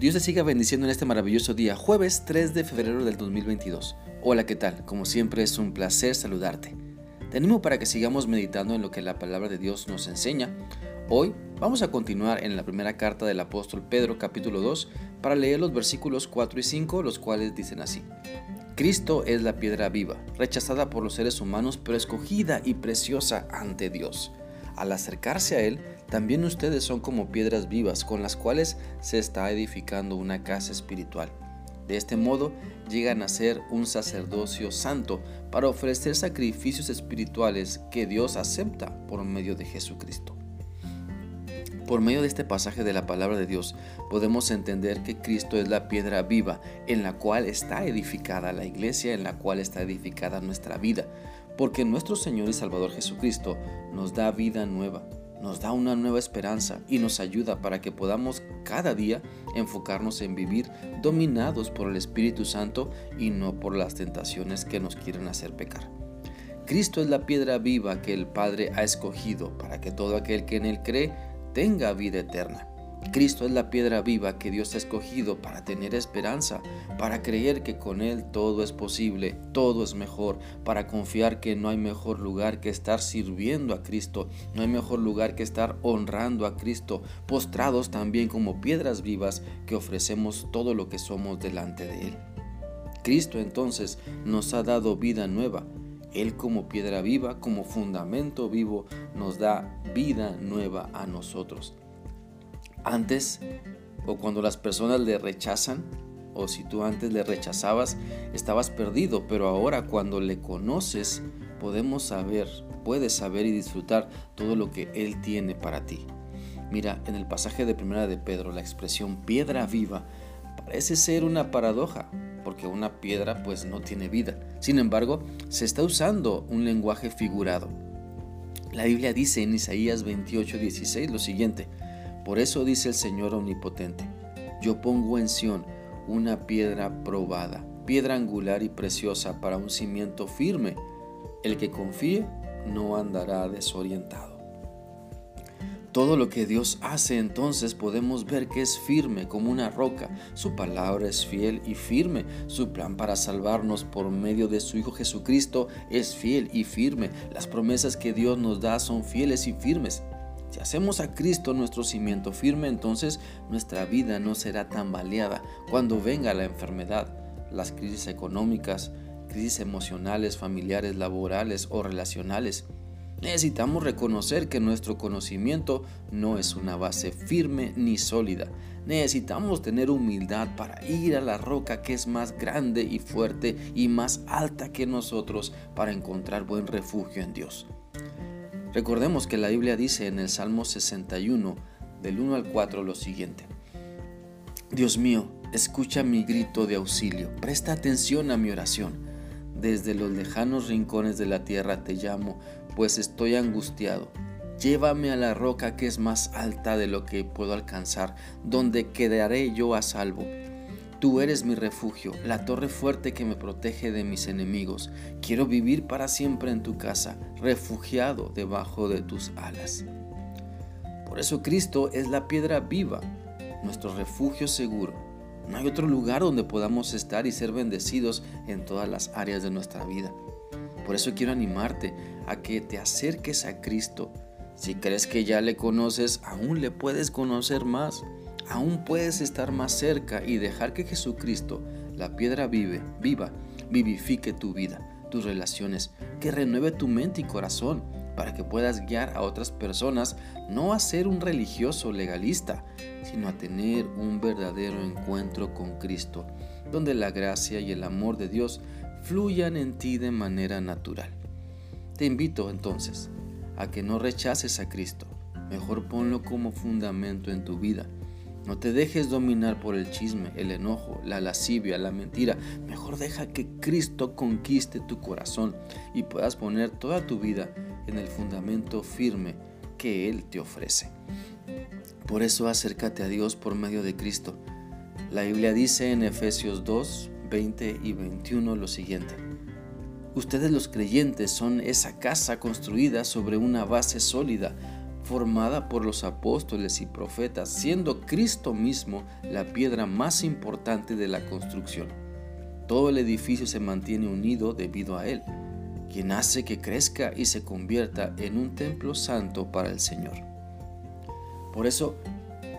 Dios te siga bendiciendo en este maravilloso día, jueves 3 de febrero del 2022. Hola, ¿qué tal? Como siempre es un placer saludarte. Te animo para que sigamos meditando en lo que la palabra de Dios nos enseña. Hoy vamos a continuar en la primera carta del apóstol Pedro capítulo 2 para leer los versículos 4 y 5, los cuales dicen así. Cristo es la piedra viva, rechazada por los seres humanos, pero escogida y preciosa ante Dios. Al acercarse a Él, también ustedes son como piedras vivas con las cuales se está edificando una casa espiritual. De este modo llegan a ser un sacerdocio santo para ofrecer sacrificios espirituales que Dios acepta por medio de Jesucristo. Por medio de este pasaje de la palabra de Dios podemos entender que Cristo es la piedra viva en la cual está edificada la iglesia, en la cual está edificada nuestra vida, porque nuestro Señor y Salvador Jesucristo nos da vida nueva, nos da una nueva esperanza y nos ayuda para que podamos cada día enfocarnos en vivir dominados por el Espíritu Santo y no por las tentaciones que nos quieren hacer pecar. Cristo es la piedra viva que el Padre ha escogido para que todo aquel que en Él cree tenga vida eterna. Cristo es la piedra viva que Dios ha escogido para tener esperanza, para creer que con Él todo es posible, todo es mejor, para confiar que no hay mejor lugar que estar sirviendo a Cristo, no hay mejor lugar que estar honrando a Cristo, postrados también como piedras vivas que ofrecemos todo lo que somos delante de Él. Cristo entonces nos ha dado vida nueva, él como piedra viva, como fundamento vivo, nos da vida nueva a nosotros. Antes, o cuando las personas le rechazan, o si tú antes le rechazabas, estabas perdido, pero ahora cuando le conoces, podemos saber, puedes saber y disfrutar todo lo que Él tiene para ti. Mira, en el pasaje de primera de Pedro, la expresión piedra viva parece ser una paradoja, porque una piedra pues no tiene vida. Sin embargo, se está usando un lenguaje figurado. La Biblia dice en Isaías 28:16 lo siguiente: Por eso dice el Señor omnipotente: Yo pongo en Sión una piedra probada, piedra angular y preciosa para un cimiento firme. El que confíe no andará desorientado. Todo lo que Dios hace entonces podemos ver que es firme como una roca. Su palabra es fiel y firme. Su plan para salvarnos por medio de su Hijo Jesucristo es fiel y firme. Las promesas que Dios nos da son fieles y firmes. Si hacemos a Cristo nuestro cimiento firme, entonces nuestra vida no será tan baleada cuando venga la enfermedad, las crisis económicas, crisis emocionales, familiares, laborales o relacionales. Necesitamos reconocer que nuestro conocimiento no es una base firme ni sólida. Necesitamos tener humildad para ir a la roca que es más grande y fuerte y más alta que nosotros para encontrar buen refugio en Dios. Recordemos que la Biblia dice en el Salmo 61, del 1 al 4, lo siguiente. Dios mío, escucha mi grito de auxilio, presta atención a mi oración desde los lejanos rincones de la tierra te llamo, pues estoy angustiado. Llévame a la roca que es más alta de lo que puedo alcanzar, donde quedaré yo a salvo. Tú eres mi refugio, la torre fuerte que me protege de mis enemigos. Quiero vivir para siempre en tu casa, refugiado debajo de tus alas. Por eso Cristo es la piedra viva, nuestro refugio seguro no hay otro lugar donde podamos estar y ser bendecidos en todas las áreas de nuestra vida. Por eso quiero animarte a que te acerques a Cristo. Si crees que ya le conoces, aún le puedes conocer más. Aún puedes estar más cerca y dejar que Jesucristo, la piedra vive, viva, vivifique tu vida, tus relaciones, que renueve tu mente y corazón para que puedas guiar a otras personas no a ser un religioso legalista, sino a tener un verdadero encuentro con Cristo, donde la gracia y el amor de Dios fluyan en ti de manera natural. Te invito entonces a que no rechaces a Cristo, mejor ponlo como fundamento en tu vida. No te dejes dominar por el chisme, el enojo, la lascivia, la mentira. Mejor deja que Cristo conquiste tu corazón y puedas poner toda tu vida en el fundamento firme que Él te ofrece. Por eso acércate a Dios por medio de Cristo. La Biblia dice en Efesios 2, 20 y 21 lo siguiente. Ustedes los creyentes son esa casa construida sobre una base sólida, formada por los apóstoles y profetas, siendo Cristo mismo la piedra más importante de la construcción. Todo el edificio se mantiene unido debido a Él, quien hace que crezca y se convierta en un templo santo para el Señor. Por eso,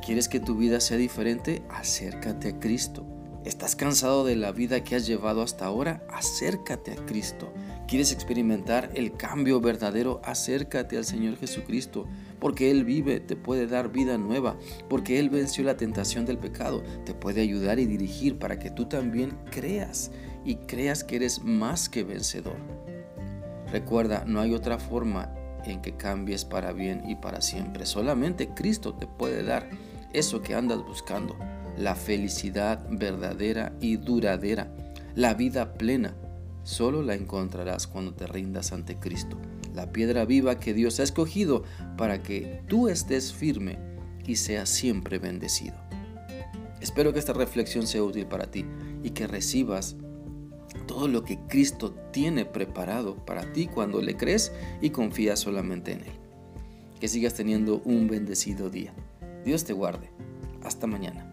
¿quieres que tu vida sea diferente? Acércate a Cristo. ¿Estás cansado de la vida que has llevado hasta ahora? Acércate a Cristo. ¿Quieres experimentar el cambio verdadero? Acércate al Señor Jesucristo, porque Él vive, te puede dar vida nueva, porque Él venció la tentación del pecado, te puede ayudar y dirigir para que tú también creas y creas que eres más que vencedor. Recuerda, no hay otra forma en que cambies para bien y para siempre. Solamente Cristo te puede dar eso que andas buscando la felicidad verdadera y duradera, la vida plena. Solo la encontrarás cuando te rindas ante Cristo, la piedra viva que Dios ha escogido para que tú estés firme y seas siempre bendecido. Espero que esta reflexión sea útil para ti y que recibas todo lo que Cristo tiene preparado para ti cuando le crees y confías solamente en Él. Que sigas teniendo un bendecido día. Dios te guarde. Hasta mañana.